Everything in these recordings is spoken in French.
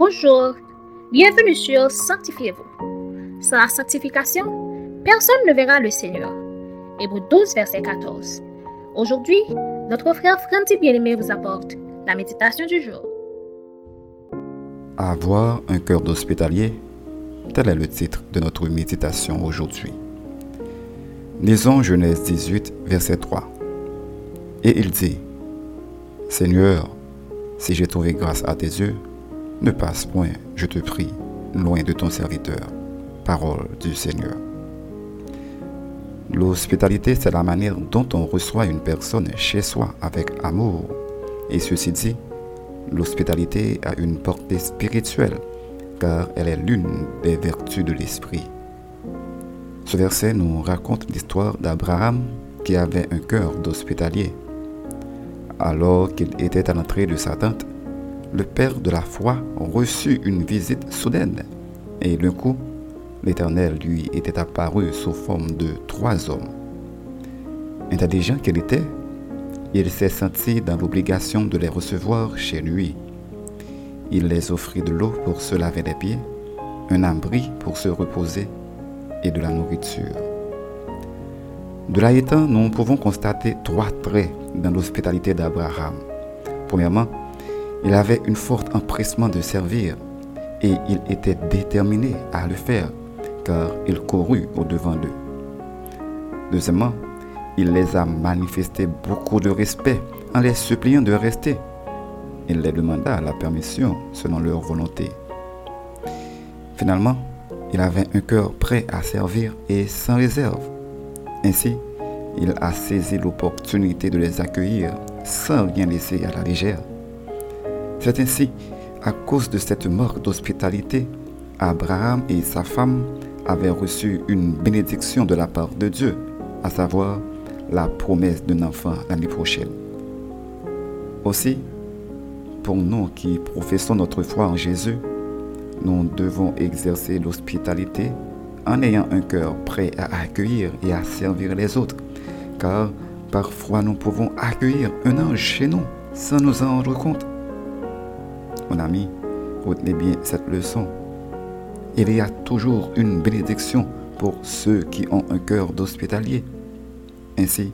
Bonjour, bienvenue sur Sanctifiez-vous. Sans la sanctification, personne ne verra le Seigneur. Hébreu 12, verset 14. Aujourd'hui, notre frère Franti Bien-Aimé vous apporte la méditation du jour. Avoir un cœur d'hospitalier, tel est le titre de notre méditation aujourd'hui. Lisons Genèse 18, verset 3. Et il dit, Seigneur, si j'ai trouvé grâce à tes yeux, ne passe point, je te prie, loin de ton serviteur. Parole du Seigneur. L'hospitalité, c'est la manière dont on reçoit une personne chez soi avec amour. Et ceci dit, l'hospitalité a une portée spirituelle, car elle est l'une des vertus de l'esprit. Ce verset nous raconte l'histoire d'Abraham qui avait un cœur d'hospitalier. Alors qu'il était à l'entrée de sa tente, le père de la foi reçut une visite soudaine, et d'un coup, l'Éternel lui était apparu sous forme de trois hommes. Intelligent qu'il était, il s'est senti dans l'obligation de les recevoir chez lui. Il les offrit de l'eau pour se laver les pieds, un abri pour se reposer et de la nourriture. De là étant, nous pouvons constater trois traits dans l'hospitalité d'Abraham. Premièrement, il avait un fort empressement de servir et il était déterminé à le faire car il courut au-devant d'eux. Deuxièmement, il les a manifesté beaucoup de respect en les suppliant de rester. Il les demanda la permission selon leur volonté. Finalement, il avait un cœur prêt à servir et sans réserve. Ainsi, il a saisi l'opportunité de les accueillir sans rien laisser à la légère. C'est ainsi, à cause de cette mort d'hospitalité, Abraham et sa femme avaient reçu une bénédiction de la part de Dieu, à savoir la promesse d'un enfant l'année prochaine. Aussi, pour nous qui professons notre foi en Jésus, nous devons exercer l'hospitalité en ayant un cœur prêt à accueillir et à servir les autres, car parfois nous pouvons accueillir un ange chez nous sans nous en rendre compte. Mon ami, retenez bien cette leçon. Il y a toujours une bénédiction pour ceux qui ont un cœur d'hospitalier. Ainsi,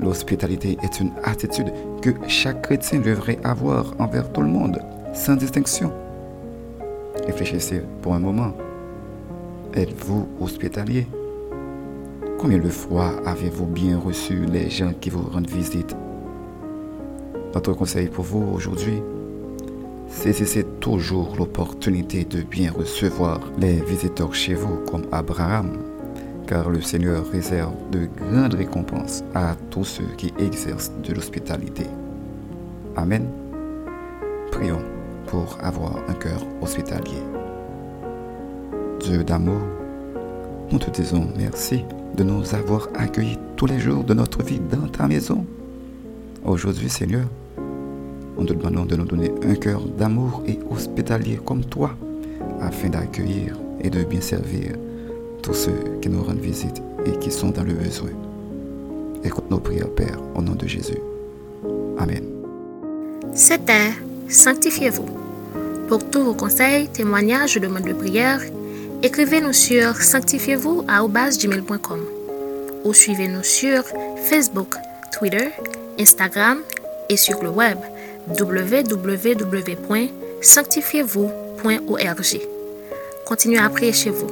l'hospitalité est une attitude que chaque chrétien devrait avoir envers tout le monde, sans distinction. Réfléchissez pour un moment. Êtes-vous hospitalier? Combien de fois avez-vous bien reçu les gens qui vous rendent visite? Notre conseil pour vous aujourd'hui, Saisissez toujours l'opportunité de bien recevoir les visiteurs chez vous comme Abraham, car le Seigneur réserve de grandes récompenses à tous ceux qui exercent de l'hospitalité. Amen. Prions pour avoir un cœur hospitalier. Dieu d'amour, nous te disons merci de nous avoir accueillis tous les jours de notre vie dans ta maison. Aujourd'hui, Seigneur, nous te demandons de nous donner un cœur d'amour et hospitalier comme toi, afin d'accueillir et de bien servir tous ceux qui nous rendent visite et qui sont dans le besoin. Écoute nos prières, Père, au nom de Jésus. Amen. C'était Sanctifiez-vous. Pour tous vos conseils, témoignages ou demandes de prière, écrivez-nous sur sanctifiez-vous ou suivez-nous sur Facebook, Twitter, Instagram et sur le web www.sanctifiez-vous.org. Continuez à prier chez vous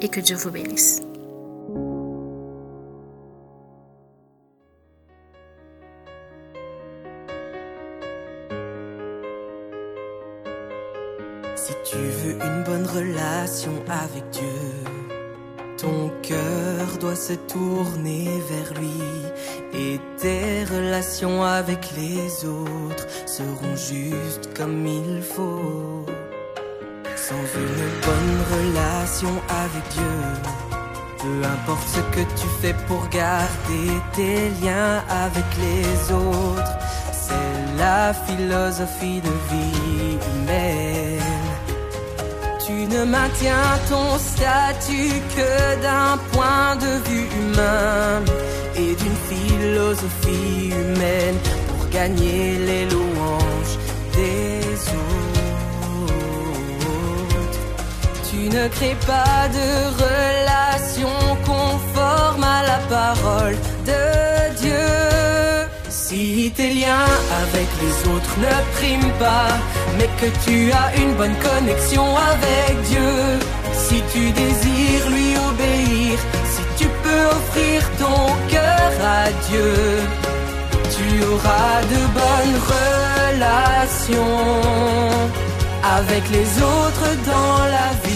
et que Dieu vous bénisse. Si tu veux une bonne relation avec Dieu, ton cœur doit se tourner vers lui et tes relations avec les autres seront justes comme il faut. Sans une bonne relation avec Dieu, peu importe ce que tu fais pour garder tes liens avec les autres, c'est la philosophie de vie. Ne maintiens ton statut que d'un point de vue humain et d'une philosophie humaine pour gagner les louanges des autres. tu ne crées pas de relation conforme à la parole de. Si tes liens avec les autres ne priment pas, mais que tu as une bonne connexion avec Dieu, si tu désires lui obéir, si tu peux offrir ton cœur à Dieu, tu auras de bonnes relations avec les autres dans la vie.